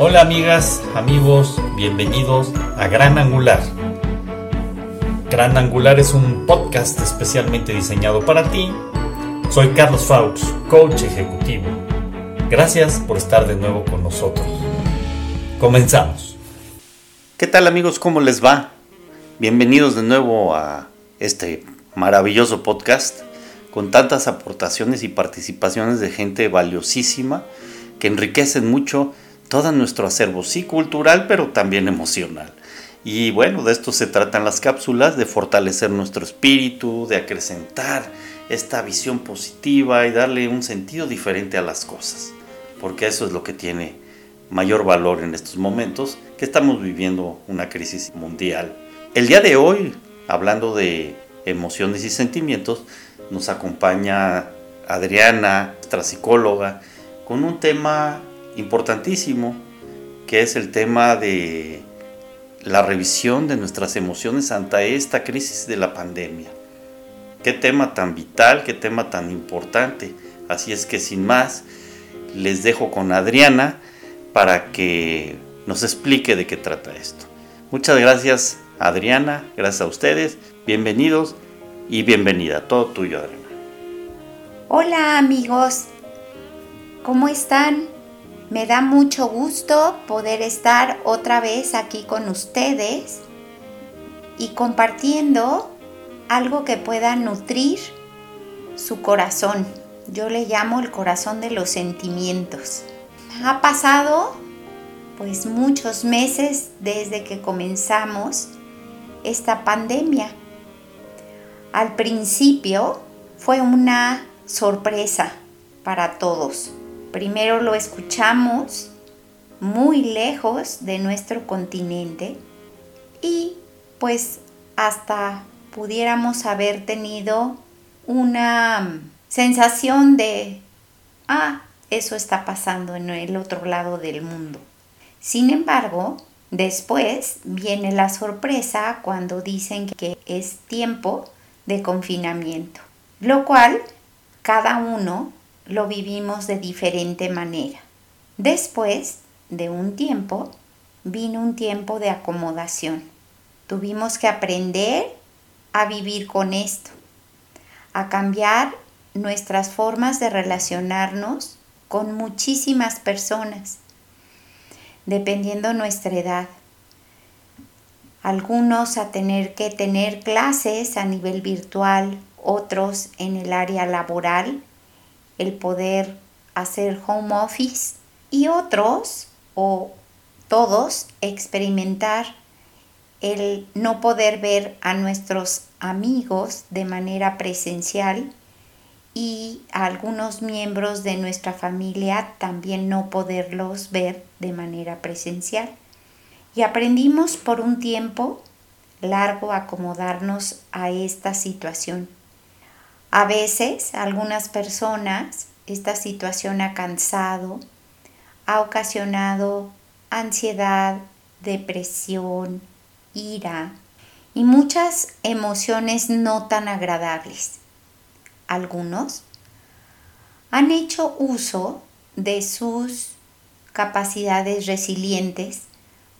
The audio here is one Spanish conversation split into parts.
Hola amigas, amigos, bienvenidos a Gran Angular. Gran Angular es un podcast especialmente diseñado para ti. Soy Carlos Faux, coach ejecutivo. Gracias por estar de nuevo con nosotros. Comenzamos. ¿Qué tal amigos? ¿Cómo les va? Bienvenidos de nuevo a este maravilloso podcast con tantas aportaciones y participaciones de gente valiosísima que enriquecen mucho todo nuestro acervo, sí cultural, pero también emocional. Y bueno, de esto se tratan las cápsulas, de fortalecer nuestro espíritu, de acrecentar esta visión positiva y darle un sentido diferente a las cosas, porque eso es lo que tiene mayor valor en estos momentos que estamos viviendo una crisis mundial. El día de hoy, hablando de emociones y sentimientos, nos acompaña Adriana, nuestra psicóloga, con un tema importantísimo, que es el tema de la revisión de nuestras emociones ante esta crisis de la pandemia. Qué tema tan vital, qué tema tan importante. Así es que sin más, les dejo con Adriana para que nos explique de qué trata esto. Muchas gracias Adriana, gracias a ustedes, bienvenidos y bienvenida. Todo tuyo, Adriana. Hola amigos, ¿cómo están? Me da mucho gusto poder estar otra vez aquí con ustedes y compartiendo algo que pueda nutrir su corazón. Yo le llamo el corazón de los sentimientos. Ha pasado pues muchos meses desde que comenzamos esta pandemia al principio fue una sorpresa para todos. Primero lo escuchamos muy lejos de nuestro continente y pues hasta pudiéramos haber tenido una sensación de, ah, eso está pasando en el otro lado del mundo. Sin embargo, después viene la sorpresa cuando dicen que es tiempo de confinamiento, lo cual cada uno lo vivimos de diferente manera. Después de un tiempo, vino un tiempo de acomodación. Tuvimos que aprender a vivir con esto, a cambiar nuestras formas de relacionarnos con muchísimas personas, dependiendo nuestra edad algunos a tener que tener clases a nivel virtual, otros en el área laboral, el poder hacer home office y otros o todos experimentar el no poder ver a nuestros amigos de manera presencial y a algunos miembros de nuestra familia también no poderlos ver de manera presencial y aprendimos por un tiempo largo a acomodarnos a esta situación. A veces, algunas personas, esta situación ha cansado, ha ocasionado ansiedad, depresión, ira y muchas emociones no tan agradables. Algunos han hecho uso de sus capacidades resilientes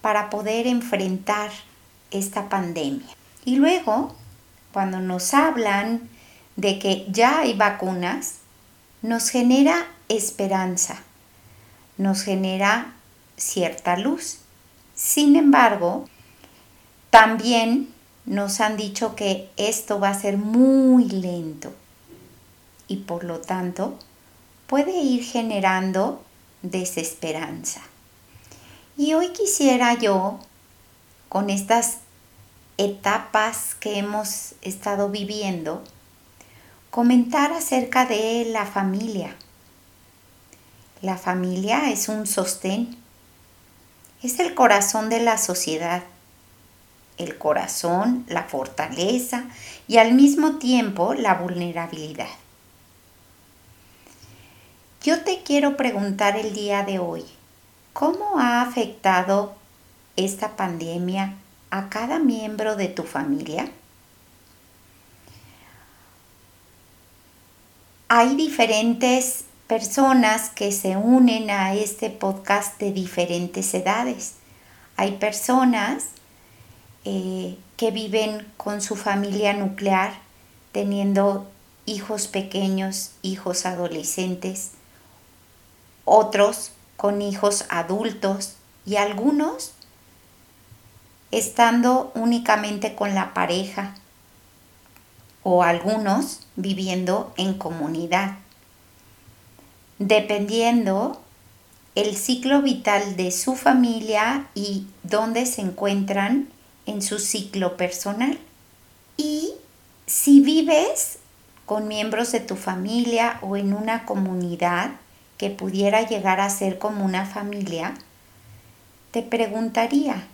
para poder enfrentar esta pandemia. Y luego, cuando nos hablan de que ya hay vacunas, nos genera esperanza, nos genera cierta luz. Sin embargo, también nos han dicho que esto va a ser muy lento y por lo tanto puede ir generando desesperanza. Y hoy quisiera yo, con estas etapas que hemos estado viviendo, comentar acerca de la familia. La familia es un sostén, es el corazón de la sociedad, el corazón, la fortaleza y al mismo tiempo la vulnerabilidad. Yo te quiero preguntar el día de hoy, ¿Cómo ha afectado esta pandemia a cada miembro de tu familia? Hay diferentes personas que se unen a este podcast de diferentes edades. Hay personas eh, que viven con su familia nuclear, teniendo hijos pequeños, hijos adolescentes, otros con hijos adultos y algunos estando únicamente con la pareja o algunos viviendo en comunidad. Dependiendo el ciclo vital de su familia y dónde se encuentran en su ciclo personal. Y si vives con miembros de tu familia o en una comunidad que pudiera llegar a ser como una familia, te preguntaría,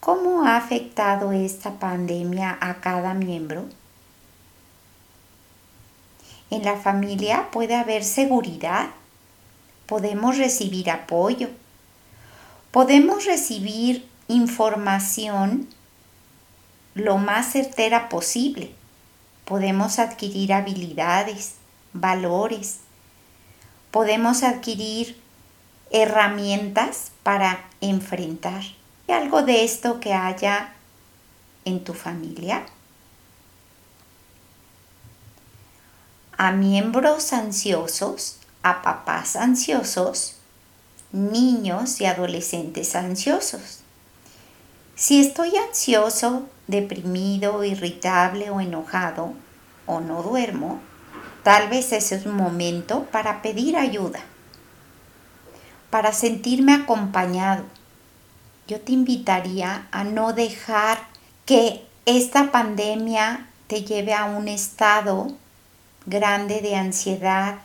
¿cómo ha afectado esta pandemia a cada miembro? En la familia puede haber seguridad, podemos recibir apoyo, podemos recibir información lo más certera posible, podemos adquirir habilidades, valores, podemos adquirir herramientas para enfrentar. algo de esto que haya en tu familia? A miembros ansiosos, a papás ansiosos, niños y adolescentes ansiosos. Si estoy ansioso, deprimido, irritable o enojado o no duermo, tal vez ese es un momento para pedir ayuda, para sentirme acompañado. Yo te invitaría a no dejar que esta pandemia te lleve a un estado grande de ansiedad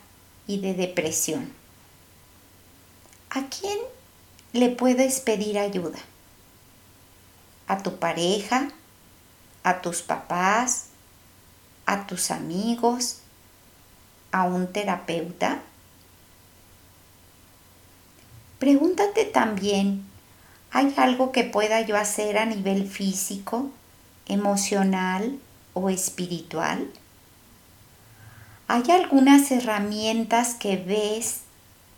y de depresión. ¿A quién le puedes pedir ayuda? ¿A tu pareja? ¿A tus papás? ¿A tus amigos? ¿A un terapeuta? Pregúntate también, ¿hay algo que pueda yo hacer a nivel físico, emocional o espiritual? ¿Hay algunas herramientas que ves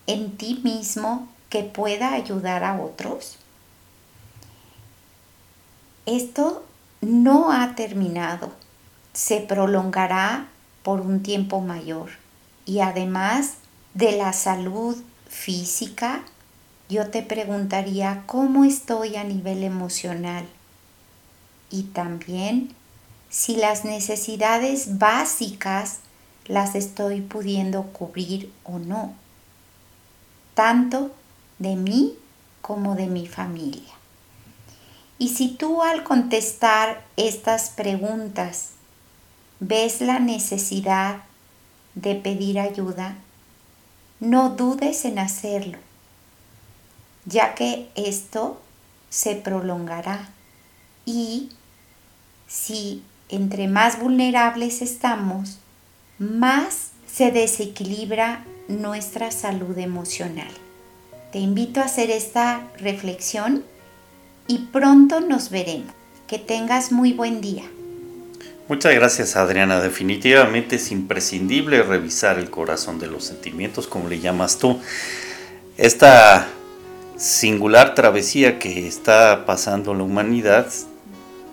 en ti mismo que pueda ayudar a otros? Esto no ha terminado, se prolongará por un tiempo mayor. Y además de la salud física, yo te preguntaría cómo estoy a nivel emocional. Y también si las necesidades básicas las estoy pudiendo cubrir o no, tanto de mí como de mi familia. Y si tú al contestar estas preguntas ves la necesidad de pedir ayuda, no dudes en hacerlo, ya que esto se prolongará y si entre más vulnerables estamos, más se desequilibra nuestra salud emocional. Te invito a hacer esta reflexión y pronto nos veremos. Que tengas muy buen día. Muchas gracias Adriana. Definitivamente es imprescindible revisar el corazón de los sentimientos, como le llamas tú. Esta singular travesía que está pasando la humanidad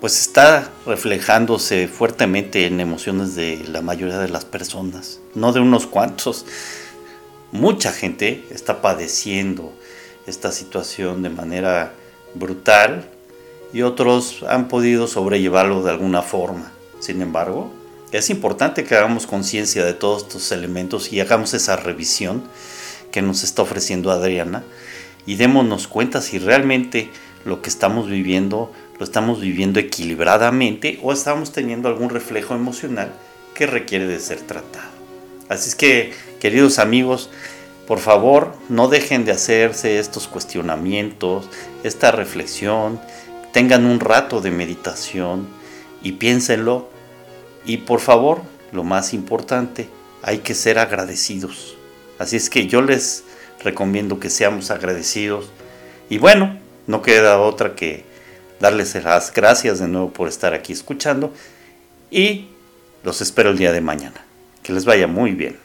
pues está reflejándose fuertemente en emociones de la mayoría de las personas, no de unos cuantos. Mucha gente está padeciendo esta situación de manera brutal y otros han podido sobrellevarlo de alguna forma. Sin embargo, es importante que hagamos conciencia de todos estos elementos y hagamos esa revisión que nos está ofreciendo Adriana y démonos cuenta si realmente lo que estamos viviendo lo estamos viviendo equilibradamente o estamos teniendo algún reflejo emocional que requiere de ser tratado. Así es que, queridos amigos, por favor, no dejen de hacerse estos cuestionamientos, esta reflexión, tengan un rato de meditación y piénsenlo. Y por favor, lo más importante, hay que ser agradecidos. Así es que yo les recomiendo que seamos agradecidos. Y bueno, no queda otra que darles las gracias de nuevo por estar aquí escuchando y los espero el día de mañana. Que les vaya muy bien.